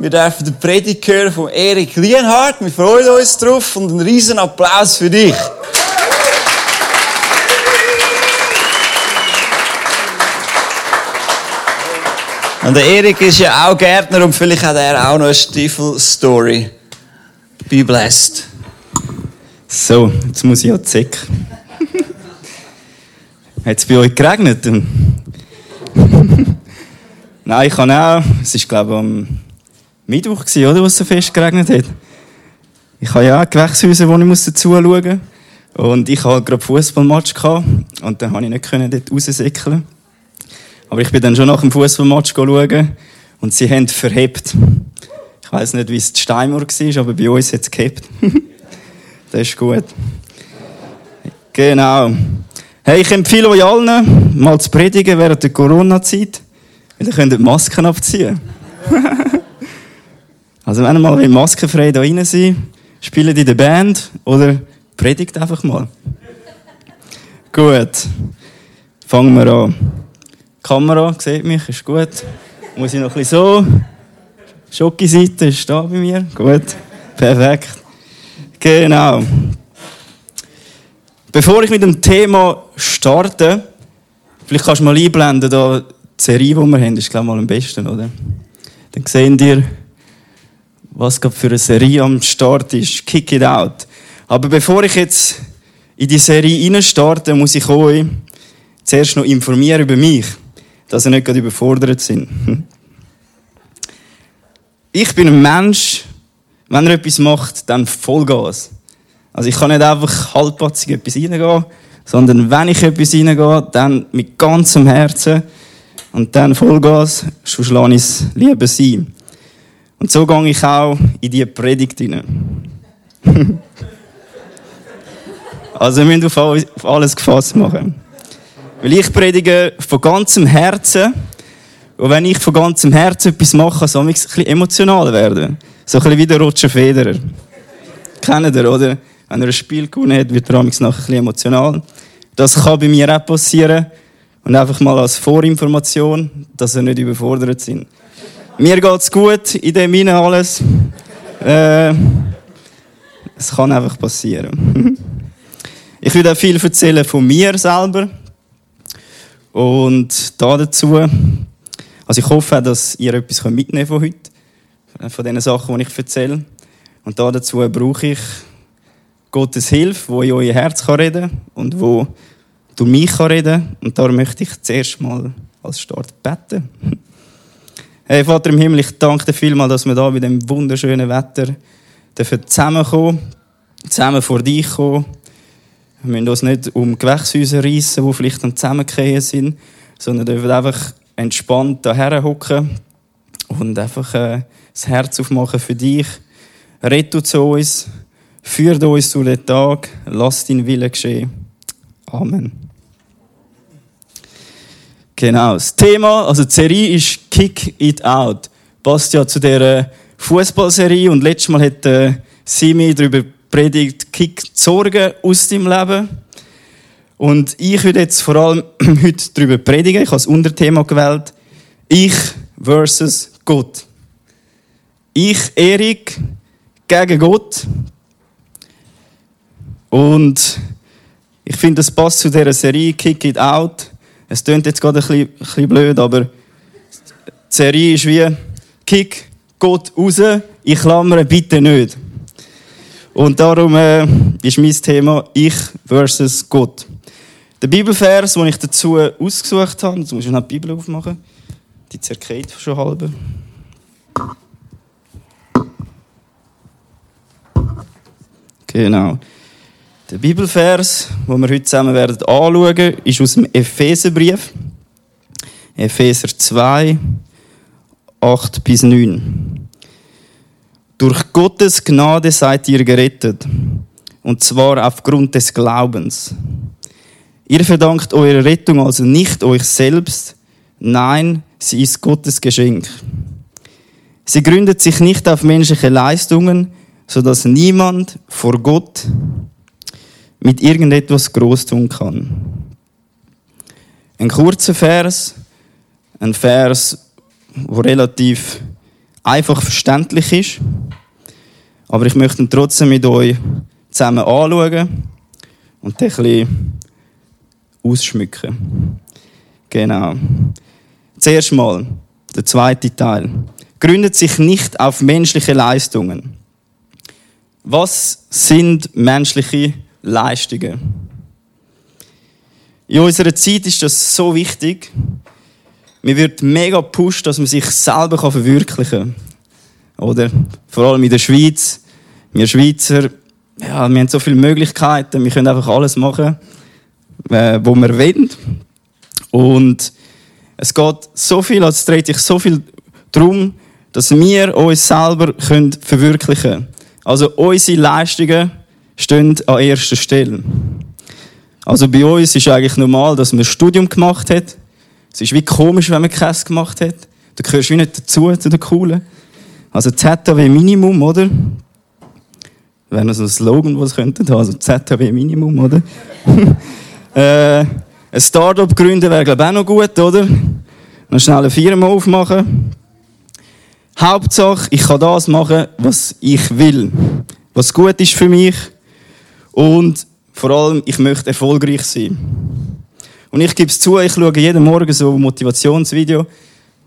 Wir dürfen den Predigt hören von Erik Lienhardt. Wir freuen uns drauf und einen riesen Applaus für dich. Und der Erik ist ja auch Gärtner und vielleicht hat er auch noch eine Stiefel-Story. Be blessed. So, jetzt muss ich ja zick. Hat es bei euch geregnet? Nein, ich kann auch. Es war, glaube ich, am Mittwoch, oder, wo es so fest geregnet hat. Ich habe ja auch Gewächshäuser, wo ich dazu schauen musste. Und ich hatte gerade Fußballmatch und dann konnte ich nicht dort raussäckeln. Aber ich bin dann schon nach dem Fußballmatch schauen und sie haben verhebt. Ich weiß nicht, wie es in Steinmauer war, aber bei uns hat es gehebt. das ist gut. Genau. Hey, ich empfehle euch allen, mal zu predigen während der Corona-Zeit, weil ihr könnt die Masken abziehen. also wenn ihr mal maskenfrei da rein seid, spielt in der Band oder predigt einfach mal. gut. Fangen wir an. Die Kamera sieht mich, ist gut. Muss ich noch ein bisschen so. Schoki-Seite ist da bei mir. Gut. Perfekt. Genau. Bevor ich mit dem Thema starte, vielleicht kannst du mal einblenden, da die Serie, die wir haben, ist glaube ich mal am besten, oder? Dann sehen ihr, was gerade für eine Serie am Start ist. Kick it out. Aber bevor ich jetzt in die Serie starte, muss ich euch zuerst noch informieren über mich, dass ihr nicht gerade überfordert sind. Ich bin ein Mensch, wenn er etwas macht, dann Vollgas. Also ich kann nicht einfach halbpatzig etwas reingehen, sondern wenn ich etwas reingehe, dann mit ganzem Herzen und dann Vollgas, schon schlage ich es lieber sein. Und so gehe ich auch in diese Predigt hinein. also wir müssen auf alles gefasst machen. Weil ich predige von ganzem Herzen und wenn ich von ganzem Herzen etwas mache, soll ich ein bisschen emotional werden. So ein bisschen wie der Roger Federer. Kennt ihr, oder? Wenn er ein Spiel gewonnen hat, wird er nachher ein bisschen emotional. Das kann bei mir auch passieren. Und einfach mal als Vorinformation, dass wir nicht überfordert sind. Mir geht's gut, in dem Innen alles. Äh, es kann einfach passieren. ich will auch viel erzählen von mir selber. Und da dazu, also ich hoffe, dass ihr etwas mitnehmen von heute, von den Sachen, die ich erzähle. Und da dazu brauche ich Gottes Hilfe, wo in euer Herz reden kann und wo durch mich reden kann. Und darum möchte ich zuerst mal als Start beten. Hey Vater im Himmel, ich danke dir vielmals, dass wir da bei dem wunderschönen Wetter zusammenkommen, zusammen vor dich kommen. Wir müssen uns nicht um Gewächshäuser reissen, die vielleicht dann zusammengehen sind, sondern dürfen einfach entspannt daher hocken und einfach äh, das Herz aufmachen für dich. Rette zu uns, Führ uns zu den Tag, lass dein Wille geschehen. Amen. Genau. Das Thema, also die Serie ist Kick It Out. Passt ja zu der Fußballserie und letztes Mal hat äh, Simi darüber predigt, Kick die Sorgen aus deinem Leben. Und ich würde jetzt vor allem heute darüber predigen. Ich habe das Unterthema gewählt. Ich versus Gott. Ich, Erik, gegen Gott. Und ich finde, das passt zu dieser Serie Kick It Out. Es klingt jetzt gerade ein bisschen, ein bisschen blöd, aber die Serie ist wie Kick Gott raus, ich klammere bitte nicht. Und darum äh, ist mein Thema Ich versus Gott. Der Bibelvers, den ich dazu ausgesucht habe, jetzt muss ich noch die Bibel aufmachen, die zerkehrt schon halb. Genau. Der Bibelvers, den wir heute zusammen werden anschauen, ist aus dem Epheserbrief. Epheser 2, 8 bis 9. Durch Gottes Gnade seid ihr gerettet. Und zwar aufgrund des Glaubens. Ihr verdankt eure Rettung also nicht euch selbst, nein, sie ist Gottes Geschenk. Sie gründet sich nicht auf menschliche Leistungen, so dass niemand vor Gott mit irgendetwas groß tun kann. Ein kurzer Vers, ein Vers, wo relativ einfach verständlich ist. Aber ich möchte ihn trotzdem mit euch zusammen anschauen und den ein bisschen ausschmücken. Genau. Zuerst mal der zweite Teil. Gründet sich nicht auf menschliche Leistungen. Was sind menschliche Leistungen? In unserer Zeit ist das so wichtig. Mir wird mega pusht, dass man sich selber verwirklichen kann. Oder? Vor allem in der Schweiz. Wir Schweizer, ja, wir haben so viele Möglichkeiten. Wir können einfach alles machen, äh, wo wir wollen. Und es geht so viel, also es dreht sich so viel darum, dass wir uns selber können verwirklichen können. Also unsere Leistungen stehen an erster Stelle. Also bei uns ist eigentlich normal, dass man ein Studium gemacht hat. Es ist wie komisch, wenn man keins gemacht hat. Da gehörst wie nicht dazu, zu den Coolen. Also ZHW Minimum, oder? Wäre noch so ein Slogan, was könnten. Also ZHW Minimum, oder? äh, ein Startup gründen wäre, glaube ich, auch noch gut, oder? Noch schnell eine Firma aufmachen. Hauptsache, ich kann das machen, was ich will. Was gut ist für mich. Und vor allem, ich möchte erfolgreich sein. Und ich gebe es zu, ich schaue jeden Morgen so ein Motivationsvideo.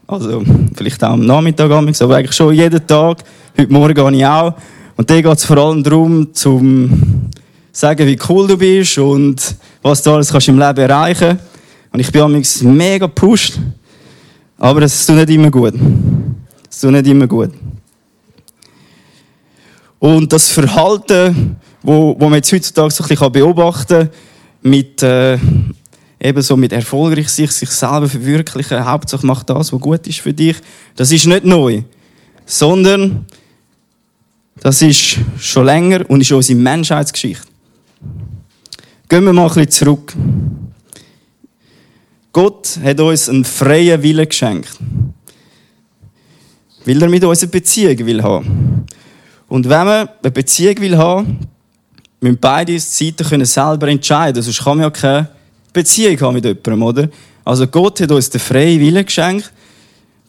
Also, vielleicht auch am Nachmittag, aber eigentlich schon jeden Tag. Heute Morgen gehe ich auch. Und da geht es vor allem darum, zum sagen, wie cool du bist und was du alles kannst im Leben erreichen. Und ich bin amigs mega gepusht. Aber es tut nicht immer gut. Es tut nicht immer gut. Und das Verhalten, wo, wo man jetzt heutzutage so ein bisschen beobachten kann, mit, äh, eben so mit erfolgreich sich, sich selber verwirklichen, Hauptsache macht das, was gut ist für dich, das ist nicht neu. Sondern, das ist schon länger und ist unsere Menschheitsgeschichte. Gehen wir mal ein bisschen zurück. Gott hat uns einen freien Willen geschenkt. Weil er mit uns eine Beziehung will haben. Und wenn man eine Beziehung will haben, müssen beide Seiten können selber entscheiden. Sonst kann man ja keine Beziehung haben mit jemandem, oder? Also Gott hat uns den freien Willen geschenkt,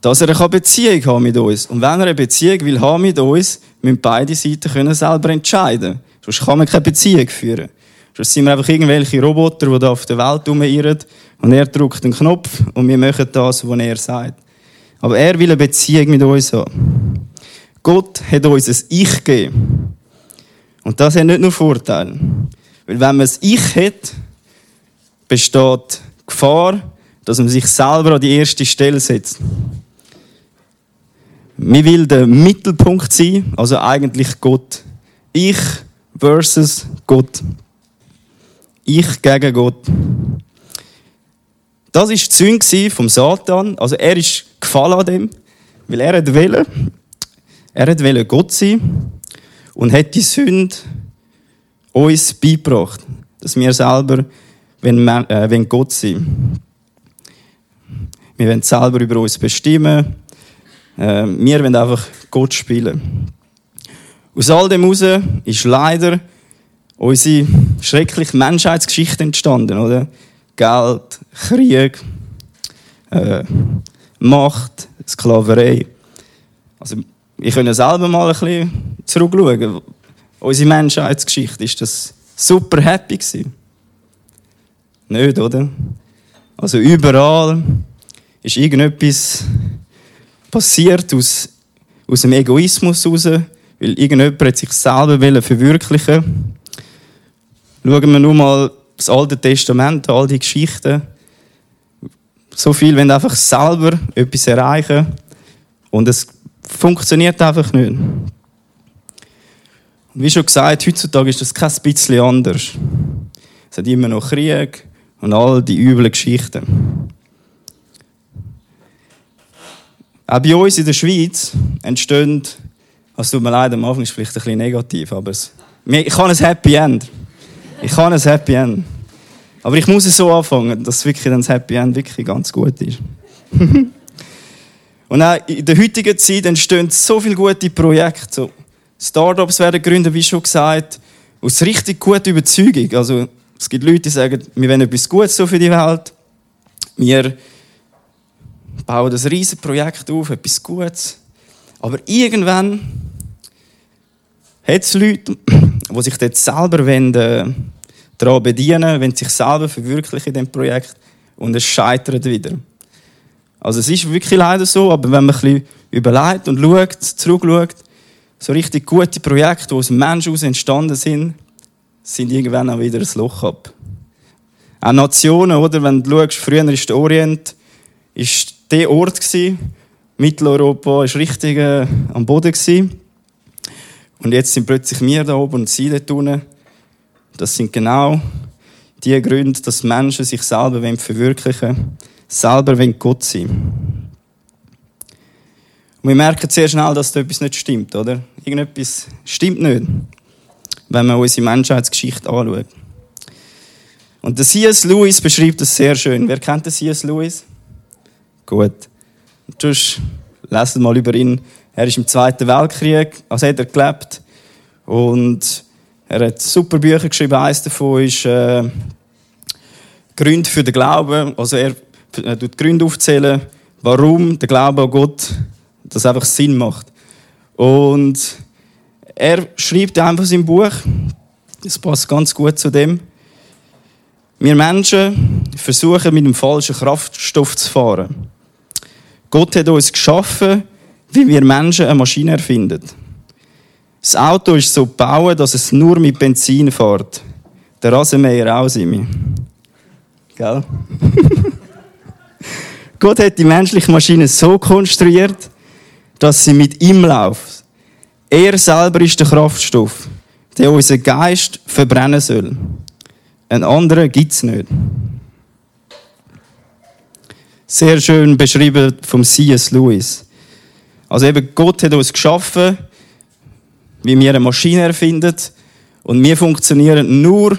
dass er eine Beziehung haben mit uns. Und wenn er eine Beziehung will haben mit uns, müssen beide Seiten können selber entscheiden. Sonst kann man keine Beziehung führen. Sonst sind wir einfach irgendwelche Roboter, die da auf der Welt rumirren und er drückt den Knopf und wir machen das, was er sagt. Aber er will eine Beziehung mit uns haben. Gott hat uns ein Ich gegeben. Und das hat nicht nur Vorteile. Weil wenn man ein Ich hat, besteht Gefahr, dass man sich selber an die erste Stelle setzt. Man will der Mittelpunkt sein, also eigentlich Gott. Ich versus Gott. Ich gegen Gott. Das war die Sünde vom Satan. Also er ist gefallen an dem, weil er wollte, er wollte Gott sein und hat die Sünde uns beigebracht, dass wir selber wenn, äh, wenn Gott sind. Wir wollen selber über uns bestimmen. Äh, wir wollen einfach Gott spielen. Aus all dem heraus ist leider unsere schreckliche Menschheitsgeschichte entstanden, oder? Geld, Krieg, äh, Macht, Sklaverei. Also, ich kann selber mal ein bisschen zurückschauen. Unsere Menschheitsgeschichte ist das super happy gewesen. Nicht, oder? Also überall ist irgendetwas passiert aus, aus dem Egoismus heraus, weil irgendjemand sich selber verwirklichen Schauen wir nur mal das Alte Testament, all die Geschichten. So viel wenn einfach selber etwas erreichen und es funktioniert einfach nicht. wie schon gesagt, heutzutage ist das kein bisschen anders. Es hat immer noch Krieg, und all die üblen Geschichten. Auch bei uns in der Schweiz entstehen, es tut mir leid, am Anfang ist es vielleicht ein bisschen negativ, aber es, ich habe ein Happy End. Ich habe ein Happy End. Aber ich muss es so anfangen, dass wirklich dann das Happy End wirklich ganz gut ist. Und auch in der heutigen Zeit entstehen so viele gute Projekte. So Startups werden gegründet, wie schon gesagt, aus richtig guter Überzeugung. Also es gibt Leute, die sagen, wir wollen etwas Gutes für die Welt. Wir bauen das riesige Projekt auf, etwas Gutes. Aber irgendwann hat es Leute, die sich dort selber wollen, äh, daran bedienen wenn sich selber verwirklichen in diesem Projekt und es scheitert wieder. Also es ist wirklich leider so, aber wenn man ein bisschen überlegt und schaut, zurückschaut, so richtig gute Projekte, die aus dem Menschen aus entstanden sind, sind irgendwann auch wieder ein Loch ab. Auch Nationen, oder? Wenn du schaust, früher war der Orient ist der Ort gewesen. Mitteleuropa war richtig äh, am Boden gewesen. Und jetzt sind plötzlich wir da oben und sie dort unten. Das sind genau die Gründe, dass Menschen sich selber verwirklichen wollen, selber Gott sein Und wir merken sehr schnell, dass da etwas nicht stimmt, oder? Irgendetwas stimmt nicht, wenn man unsere Menschheitsgeschichte anschaut. Und der C.S. Lewis beschreibt das sehr schön. Wer kennt den C.S. Lewis? Gut. Sonst lesen mal über ihn. Er ist im Zweiten Weltkrieg, also hat er gelebt. Und er hat super Bücher geschrieben. Eines davon ist äh, Gründe für den Glauben. Also er tut Gründe aufzählen, warum der Glaube an Gott das einfach Sinn macht. Und er schreibt einfach in seinem Buch, das passt ganz gut zu dem, wir Menschen versuchen mit dem falschen Kraftstoff zu fahren. Gott hat uns geschaffen, wie wir Menschen eine Maschine erfinden. Das Auto ist so gebaut, dass es nur mit Benzin fährt. Der Rasenmäher auch, Simi. Gell? Gott hat die menschliche Maschine so konstruiert, dass sie mit ihm läuft. Er selber ist der Kraftstoff, der unseren Geist verbrennen soll. Ein anderer gibt es nicht. Sehr schön beschrieben vom C.S. Lewis. Also eben, Gott hat uns geschaffen, wie wir eine Maschine erfinden und wir funktionieren nur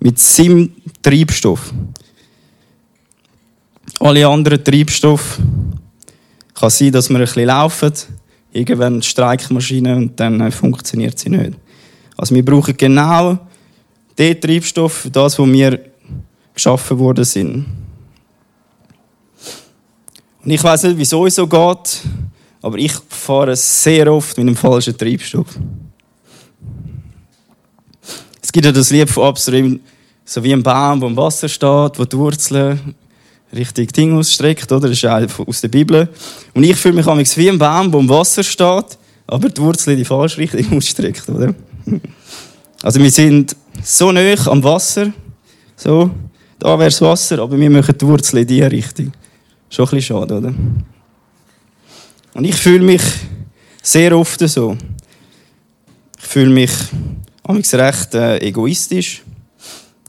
mit seinem Treibstoff. Alle anderen Treibstoffe kann sein, dass wir ein bisschen laufen, irgendwann streikt die und dann funktioniert sie nicht. Also wir brauchen genau der Treibstoff für das, wo wir geschaffen worden sind. Und ich weiß nicht, wieso es so geht, aber ich fahre sehr oft mit einem falschen Treibstoff. Es gibt ja das Lied von Upstream, so wie ein Baum, der im Wasser steht, wo die Wurzeln richtig Ding ausstreckt, oder? Das ist ja aus der Bibel. Und ich fühle mich wie ein Baum, der im Wasser steht, aber die Wurzeln die falsche Richtung ausstreckt, oder? Also wir sind so nah am Wasser, so, da wäre das Wasser, aber wir machen die Wurzeln in diese Richtung. Schon ein bisschen schade, oder? Und ich fühle mich sehr oft so. Ich fühle mich recht äh, egoistisch.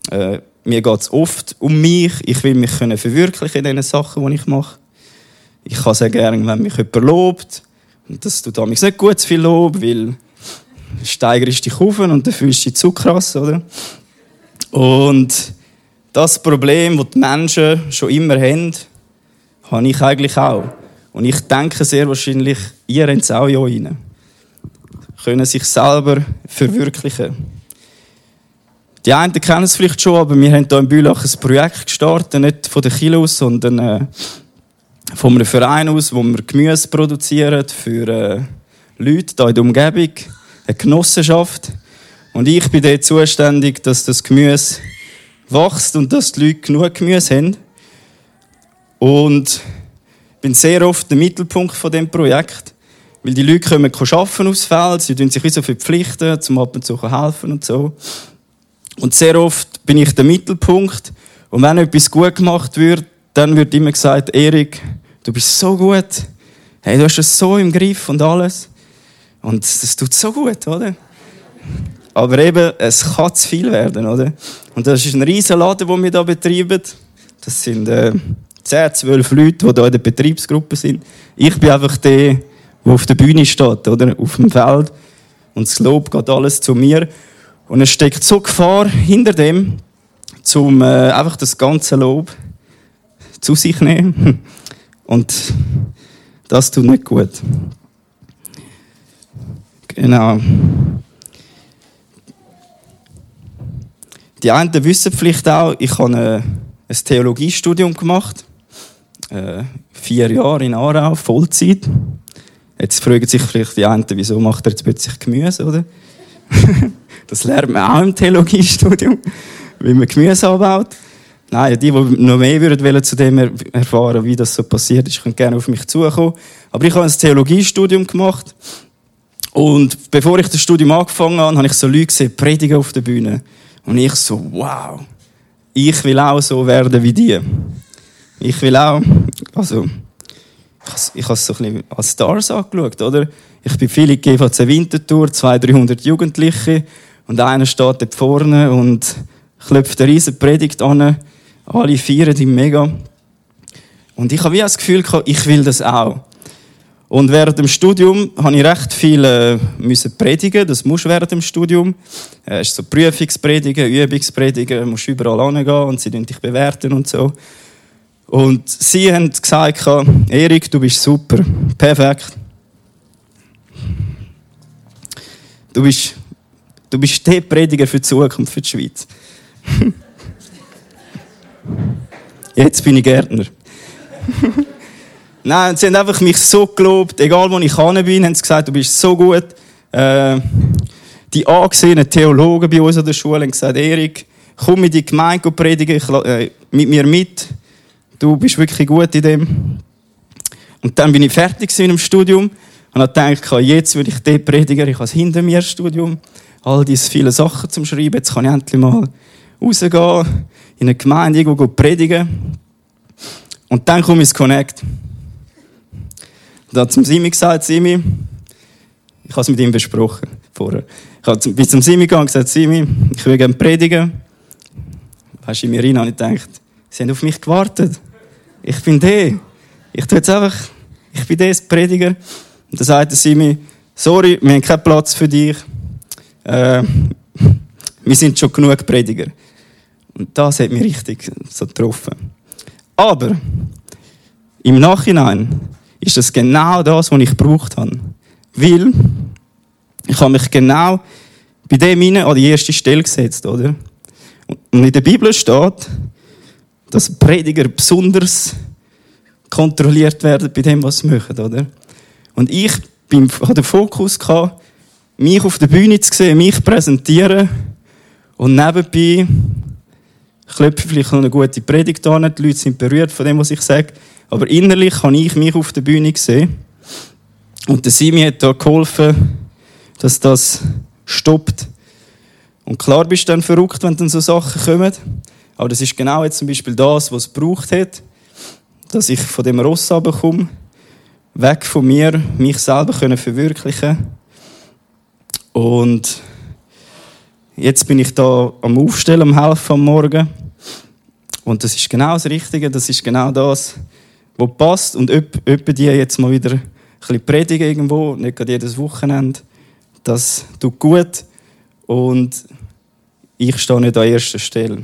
Äh, mir geht es oft um mich. Ich will mich können verwirklichen in den Sachen, die ich mache. Ich kann sehr gerne, wenn mich jemand lobt. Und das tut damals nicht gut, viel Lob, weil steigerst dich auf und dann fühlst du dich zu krass, oder? Und das Problem, das die Menschen schon immer haben, habe ich eigentlich auch. Und ich denke sehr wahrscheinlich, ihr habt es auch euch rein. Können sich selber verwirklichen. Die einen kennen es vielleicht schon, aber wir haben hier in Bülach ein Projekt gestartet, nicht von der Kilo aus, sondern äh, von einem Verein aus, wo wir Gemüse produzieren für äh, Leute hier in der Umgebung eine Genossenschaft. Und ich bin dort zuständig, dass das Gemüse wächst und dass die Leute genug Gemüse haben. Und bin sehr oft der Mittelpunkt von dem Projekt, weil die Leute arbeiten aufs Feld, sie tun sich wie so verpflichten, zum ab und zu helfen und so. Und sehr oft bin ich der Mittelpunkt. Und wenn etwas gut gemacht wird, dann wird immer gesagt, Erik, du bist so gut. Hey, du hast es so im Griff und alles. Und das tut so gut, oder? Aber eben, es kann zu viel werden, oder? Und das ist ein riesen Laden, den wir hier betreiben. Das sind äh, 10, 12 Leute, die hier in der Betriebsgruppe sind. Ich bin einfach der, der auf der Bühne steht, oder? Auf dem Feld. Und das Lob geht alles zu mir. Und es steckt so Gefahr hinter dem, um äh, einfach das ganze Lob zu sich nehmen. Und das tut nicht gut. Genau. Die einen wissen vielleicht auch, ich habe ein Theologiestudium gemacht. Äh, vier Jahre in Aarau, Vollzeit. Jetzt fragen sich vielleicht die einen, wieso macht er jetzt plötzlich Gemüse, oder? das lernt man auch im Theologiestudium, wie man Gemüse anbaut. Nein, die, die noch mehr würden zu dem erfahren, wie das so passiert ist, können gerne auf mich zukommen. Aber ich habe ein Theologiestudium gemacht. Und bevor ich das Studium angefangen habe, habe ich so Leute gesehen, predigen auf der Bühne. Und ich so, wow, ich will auch so werden wie die. Ich will auch, also, ich habe es so ein bisschen als Stars angeschaut, oder? Ich bin viel in GVC Winterthur, 200, 300 Jugendliche, und einer steht dort vorne und klopft eine riesen Predigt an. Alle feiern ihn mega. Und ich habe wie das Gefühl ich will das auch. Und während dem Studium habe ich recht viel äh, müssen predigen. Das musst du während dem Studium. Es äh, ist so Prüfungspredigen, Übungspredigen, musst überall hingehen und sie dich bewerten und so. Und sie haben gesagt, Erik, du bist super, perfekt. Du bist, du bist der Prediger für die Zukunft, für die Schweiz. Jetzt bin ich Gärtner. Nein, sie haben einfach mich so gelobt, egal wo ich hin bin, haben sie gesagt, du bist so gut. Äh, die angesehenen Theologen bei uns an der Schule haben gesagt, Erik, komm in die Gemeinde predigen, ich, äh, mit mir mit. Du bist wirklich gut in dem. Und dann bin ich fertig mit dem Studium und habe gedacht, jetzt würde ich den Prediger, ich habe hinter mir Studium, all diese viele Sachen zum Schreiben, jetzt kann ich endlich mal rausgehen, in eine Gemeinde irgendwo predigen. Und dann komme ich ins Connect. Da hat zum Simi gesagt, Simi, ich habe es mit ihm besprochen vorher. Ich bin zum Simi gegangen und gesagt, Simi, ich will gerne predigen. Weißt du, in mir rein habe ich gedacht, sie haben auf mich gewartet. Ich bin der. Ich tue jetzt einfach, ich bin der Prediger. Und dann sagte Simi, sorry, wir haben keinen Platz für dich. Äh, wir sind schon genug Prediger. Und das hat mich richtig so getroffen. Aber im Nachhinein ist das genau das, was ich gebraucht habe. Weil ich habe mich genau bei dem hinein an die erste Stelle gesetzt, oder? Und in der Bibel steht, dass Prediger besonders kontrolliert werden bei dem, was sie machen, oder? Und ich bin, hatte den Fokus gehabt, mich auf der Bühne zu sehen, mich präsentieren und nebenbei klopfe vielleicht noch eine gute Predigt an, die Leute sind berührt von dem, was ich sage, aber innerlich habe ich mich auf der Bühne gesehen. Und der Simi hat da geholfen, dass das stoppt. Und klar bist du dann verrückt, wenn dann so Sachen kommen. Aber das ist genau jetzt zum Beispiel das, was es braucht hat, dass ich von dem Ross komme, weg von mir, mich selber können verwirklichen Und jetzt bin ich da am Aufstellen, am Helfen am Morgen. Und das ist genau das Richtige, das ist genau das, wo passt. Und öppe die jetzt mal wieder ein bisschen predigen irgendwo, nicht gerade jedes Wochenende. Das tut gut. Und ich stehe nicht an erster Stelle.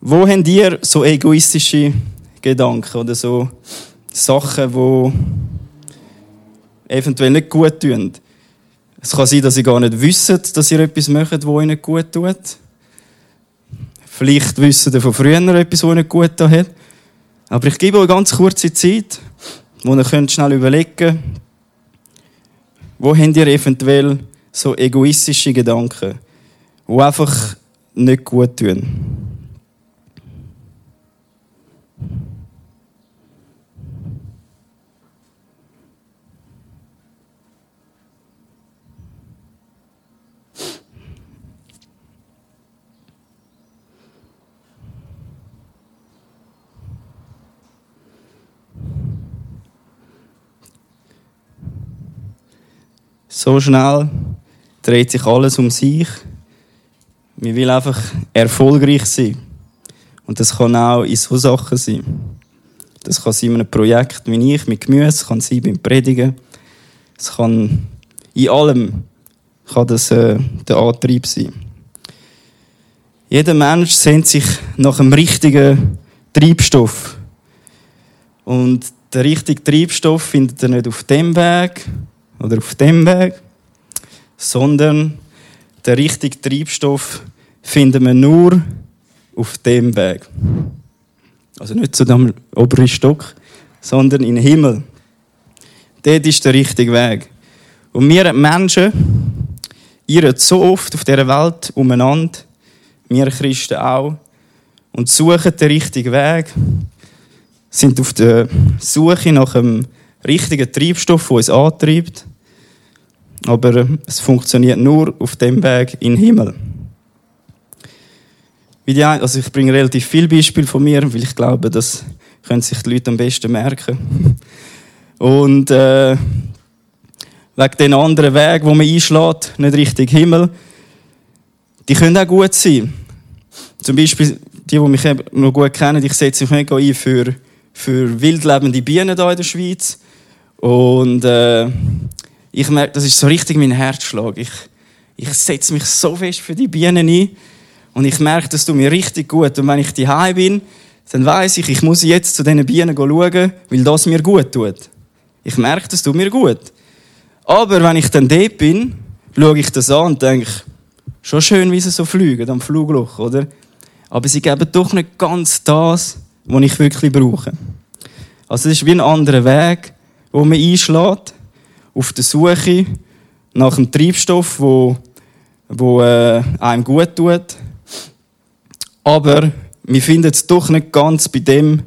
Wo habt ihr so egoistische Gedanken oder so Sachen, die eventuell nicht gut tun? Es kann sein, dass ihr gar nicht wisst, dass ihr etwas macht, das ihnen gut tut. Vielleicht wissen ihr von früher etwas, was nicht gut hat. Aber ich gebe euch ganz kurze Zeit, wo ihr könnt schnell überlegen wo habt ihr eventuell so egoistische Gedanken, die einfach nicht gut tun. So schnell dreht sich alles um sich. Man will einfach erfolgreich sein. Und das kann auch in so Sachen sein. Das kann sein in einem Projekt wie ich, mit Gemüse, es kann sein beim Predigen. Es kann in allem kann das äh, der Antrieb sein. Jeder Mensch sehnt sich nach einem richtigen Treibstoff. Und der richtige Treibstoff findet er nicht auf dem Weg, oder auf dem Weg, sondern der richtige Treibstoff finden wir nur auf dem Weg. Also nicht zu dem oberen Stock, sondern in den Himmel. Dort ist der richtige Weg. Und wir Menschen irren so oft auf dieser Welt umeinander, wir Christen auch, und suchen den richtigen Weg, sind auf der Suche nach einem richtigen Treibstoff, der uns antreibt. Aber es funktioniert nur auf dem Weg in den Himmel. Also ich bringe relativ viele Beispiele von mir, weil ich glaube, das können sich die Leute am besten merken. Und äh, wegen den anderen Weg, wo man einschlägt, nicht Richtung Himmel, die können auch gut sein. Zum Beispiel, die, die mich noch gut kennen, ich setze mich mega ein für, für wildlebende Bienen hier in der Schweiz. Und äh, ich merke, das ist so richtig mein Herzschlag. Ich, ich setze mich so fest für die Bienen ein. Und ich merke, das tut mir richtig gut. Und wenn ich daheim bin, dann weiß ich, ich muss jetzt zu diesen Bienen schauen, weil das mir gut tut. Ich merke, das tut mir gut. Aber wenn ich dann dort bin, schaue ich das an und denke, schon schön, wie sie so fliegen am Flugloch, oder? Aber sie geben doch nicht ganz das, was ich wirklich brauche. Also es ist wie ein anderer Weg, wo man einschlägt, auf der Suche nach einem Treibstoff, wo, wo äh, einem gut tut, aber wir finden es doch nicht ganz bei dem,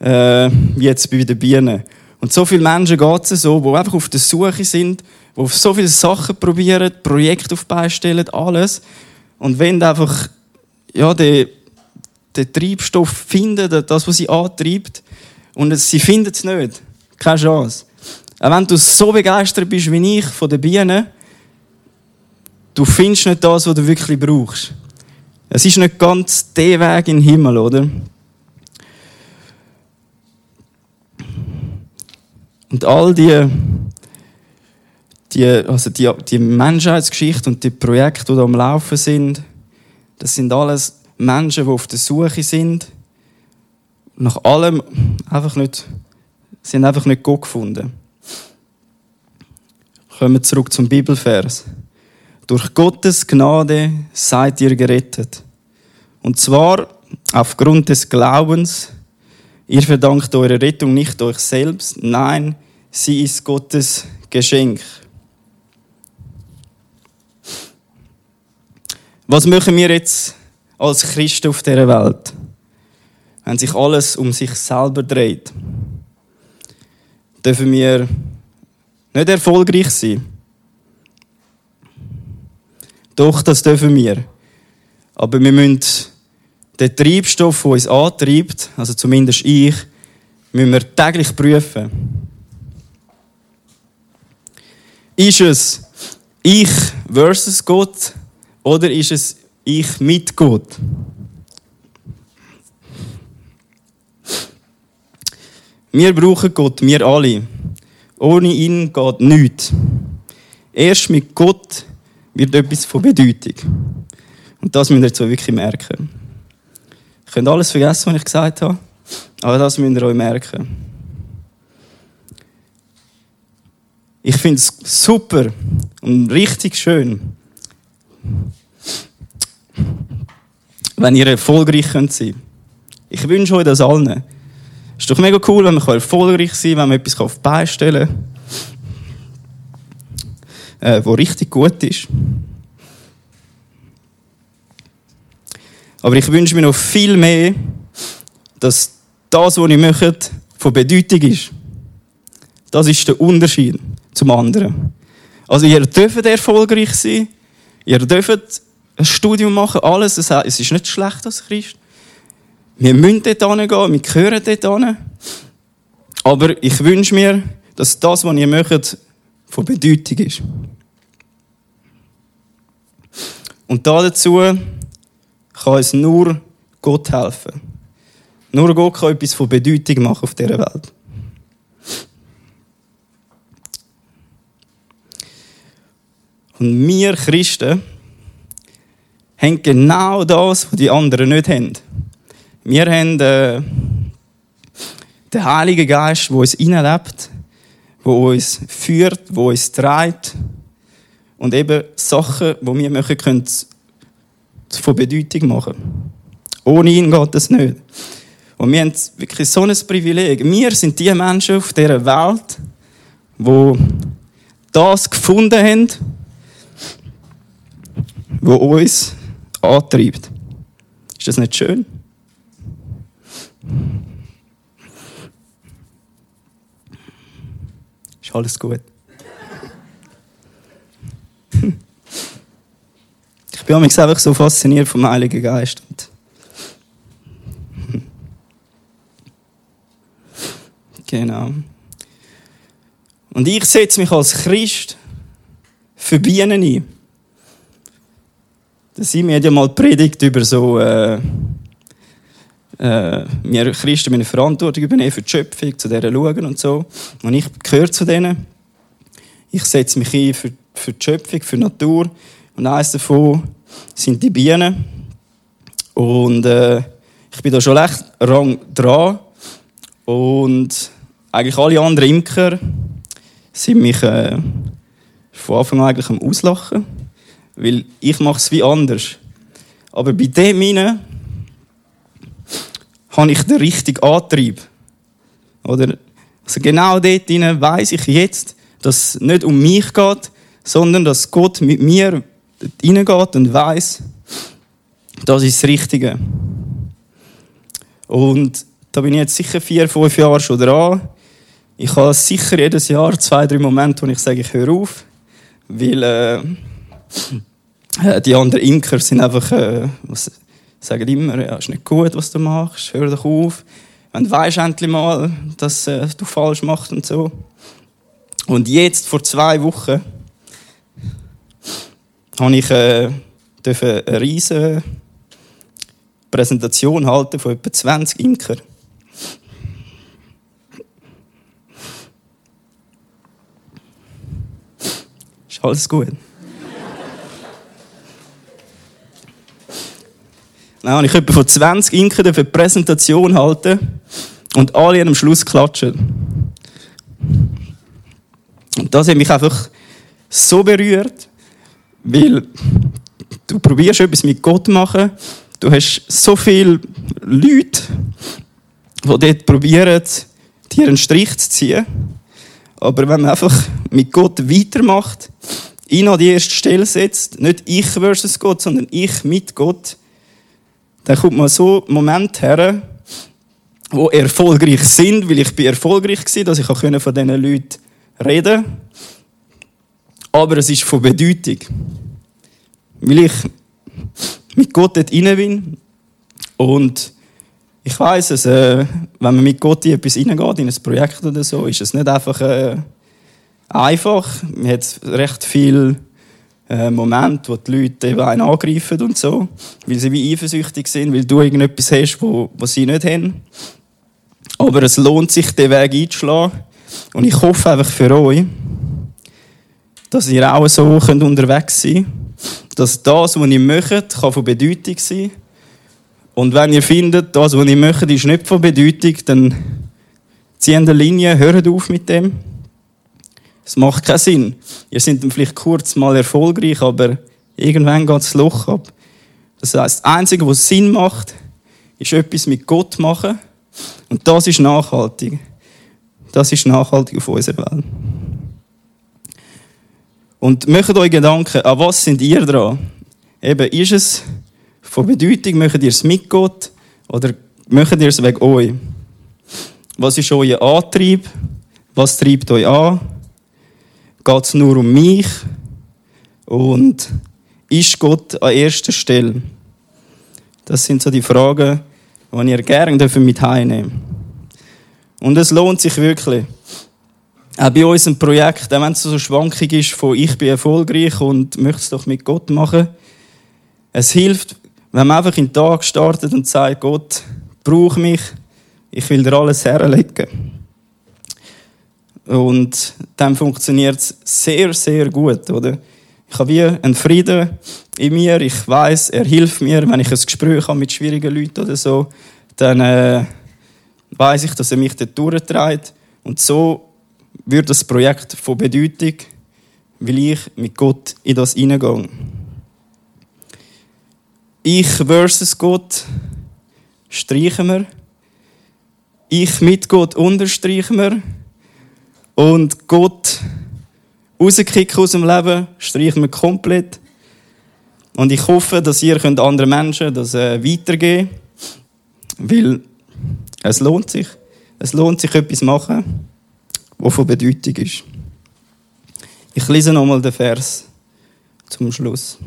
äh, jetzt bei den Bienen. Und so viele Menschen geht es so, die einfach auf der Suche sind, die auf so viele Sachen probieren, Projekte aufbeistellen, alles. Und wenn einfach, ja, den, den Treibstoff finden, das, was sie antreibt, und sie finden es nicht, keine Chance. Auch wenn du so begeistert bist wie ich von den Bienen, du findest nicht das, was du wirklich brauchst. Es ist nicht ganz der Weg in den Himmel, oder? Und all die, die, also die, die Menschheitsgeschichte und die Projekte, die da am Laufen sind, das sind alles Menschen, die auf der Suche sind, nach allem einfach nicht, haben einfach nicht Gott gefunden. Kommen wir zurück zum Bibelvers. Durch Gottes Gnade seid ihr gerettet. Und zwar aufgrund des Glaubens. Ihr verdankt eure Rettung nicht euch selbst, nein, sie ist Gottes Geschenk. Was machen wir jetzt als Christen auf dieser Welt, wenn sich alles um sich selber dreht? Dürfen wir nicht erfolgreich sein? Doch, das dürfen wir. Aber wir müssen den Treibstoff, der uns antreibt, also zumindest ich, müssen wir täglich prüfen. Ist es ich versus Gott oder ist es ich mit Gott? Wir brauchen Gott, wir alle. Ohne ihn geht nichts. Erst mit Gott wird etwas von Bedeutung. Und das müsst ihr jetzt wirklich merken. Ihr könnt alles vergessen, was ich gesagt habe, aber das müsst ihr euch merken. Ich finde es super und richtig schön, wenn ihr erfolgreich könnt sein Ich wünsche euch das allen. Ist doch mega cool, wenn man erfolgreich sein kann, wenn man etwas auf die Beine stellen kann, äh, was richtig gut ist. Aber ich wünsche mir noch viel mehr, dass das, was ich möchte, von Bedeutung ist. Das ist der Unterschied zum anderen. Also ihr dürft erfolgreich sein, ihr dürft ein Studium machen, alles. Es ist nicht schlecht als Christ. Wir müssen dort hingehen, wir gehören dort hin. Aber ich wünsche mir, dass das, was ihr möchtet, von Bedeutung ist. Und dazu kann uns nur Gott helfen. Nur Gott kann etwas von Bedeutung machen auf dieser Welt. Und wir Christen haben genau das, was die anderen nicht haben. Wir haben äh, den Heiligen Geist, der uns hineinlebt, der uns führt, der uns treibt. Und eben Sachen, die wir machen können, von Bedeutung machen. Ohne ihn geht das nicht. Und wir haben wirklich so ein Privileg. Wir sind die Menschen auf dieser Welt, die das gefunden haben, was uns antreibt. Ist das nicht schön? Ist alles gut? Ich bin einfach so fasziniert vom Heiligen Geist. Genau. Und ich setze mich als Christ für Bienen ein. Das sind mir ja mal predigt über so, äh, äh, wir Christen eine Verantwortung übernehmen für die Schöpfung, zu denen schauen und so. Und ich gehöre zu denen. Ich setze mich ein für, für die Schöpfung, für die Natur. Und eines davon sind die Bienen. Und äh, ich bin da schon recht lang dran. Und eigentlich alle anderen Imker sind mich äh, von Anfang an eigentlich am Auslachen. Weil ich mache es wie anders. Aber bei dem hinein habe ich den richtigen Antrieb. Oder, also genau dort weiss ich jetzt, dass es nicht um mich geht, sondern dass Gott mit mir hineingeht und weiß, das ist das Richtige. Und da bin ich jetzt sicher vier, fünf Jahre schon dran. Ich habe sicher jedes Jahr zwei, drei Momente, wo ich sage, ich höre auf. Weil äh, die anderen Imker sind einfach, äh, was, sagen immer, ja, ist nicht gut, was du machst, hör doch auf. Und du weißt endlich mal, dass äh, du falsch machst und so. Und jetzt, vor zwei Wochen, habe ich äh, eine riesige Präsentation halten von etwa 20 Imker. Ist alles gut? Dann habe ich etwa von 20 Imker eine Präsentation halten und alle am Schluss klatschen. Und das hat mich einfach so berührt, weil du probierst etwas mit Gott zu machen. Du hast so viele Leute, die dort probieren, dir einen Strich zu ziehen. Aber wenn man einfach mit Gott weitermacht, ihn an die erste Stelle setzt, nicht ich versus Gott, sondern ich mit Gott, dann kommt man so Moment her, wo erfolgreich sind, weil ich bin erfolgreich war, dass ich auch von diesen Leuten reden konnte. Aber es ist von Bedeutung. Weil ich mit Gott dort rein bin und ich weiß es, äh, wenn man mit Gott in etwas reingeht, in ein Projekt oder so, ist es nicht einfach äh, einfach. Man hat recht viel äh, Momente, wo die Leute eben einen angreifen und so, weil sie wie eifersüchtig sind, weil du irgendetwas hast, wo, wo sie nicht haben. Aber es lohnt sich, den Weg einzuschlagen. Und ich hoffe einfach für euch, dass ihr auch so könnt unterwegs sein dass das, was ihr möchtet, kann von Bedeutung sein Und wenn ihr findet, das, was ihr möchtet, ist nicht von Bedeutung, dann zieht eine Linie, hört auf mit dem. Es macht keinen Sinn. Ihr seid vielleicht kurz mal erfolgreich, aber irgendwann geht das Loch ab. Das heißt, das Einzige, was Sinn macht, ist etwas mit Gott machen. Und das ist nachhaltig. Das ist nachhaltig auf unserer Welt. Und macht euch Gedanken, an was sind ihr dran? Eben, ist es von Bedeutung, möchtet ihr es mit Gott oder möchtet ihr es wegen euch? Was ist euer Antrieb? Was treibt euch an? Geht es nur um mich? Und ist Gott an erster Stelle? Das sind so die Fragen, die ihr gerne mit heimnehmen Und es lohnt sich wirklich. Auch bei unserem Projekt, auch wenn es so schwankig ist von ich bin erfolgreich und möchte es doch mit Gott machen, es hilft, wenn man einfach in den Tag startet und sagt, Gott, brauch mich, ich will dir alles herlegen. Und dann funktioniert es sehr, sehr gut, oder? Ich habe wie einen Frieden in mir. Ich weiß, er hilft mir, wenn ich ein Gespräch habe mit schwierigen Leuten oder so, dann äh, weiß ich, dass er mich dort durchträgt. Und so wird das Projekt von Bedeutung, weil ich mit Gott in das hineingehe. Ich versus Gott streichen wir. ich mit Gott unterstreichen wir und Gott rauskicken aus dem Leben, streichen wir komplett. Und ich hoffe, dass ihr könnt anderen Menschen das äh, weitergeben weil es lohnt sich. Es lohnt sich, etwas zu machen, was von Bedeutung ist. Ich lese nochmal den Vers zum Schluss.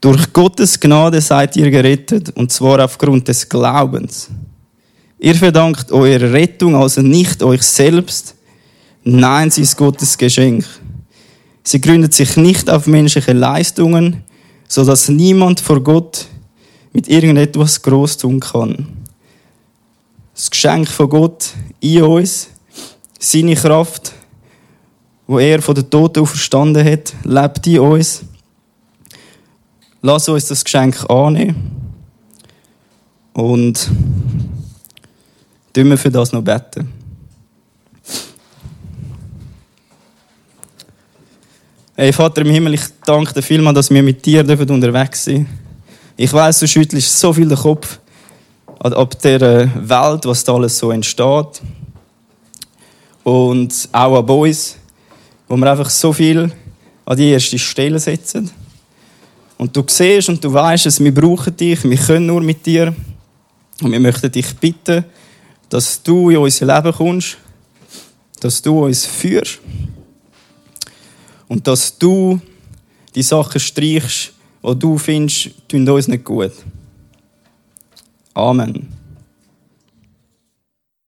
Durch Gottes Gnade seid ihr gerettet, und zwar aufgrund des Glaubens. Ihr verdankt eure Rettung also nicht euch selbst, nein, sie ist Gottes Geschenk. Sie gründet sich nicht auf menschliche Leistungen, so dass niemand vor Gott mit irgendetwas groß tun kann. Das Geschenk von Gott in uns, seine Kraft, wo er von den Toten verstanden hat, lebt in uns. Lass uns das Geschenk annehmen und tun wir für das noch beten. Hey Vater im Himmel, ich danke dir vielmals, dass wir mit dir unterwegs sind. Ich weiß, du schüttelst so viel den Kopf ab der Welt, was da alles so entsteht. Und auch an uns, wo wir einfach so viel an die erste Stelle setzen. Und du siehst und du weißt es, wir brauchen dich, wir können nur mit dir. Und wir möchten dich bitten, dass du in unser Leben kommst, dass du uns führst und dass du die Sachen streichst, die du findest, tun uns nicht gut. Amen.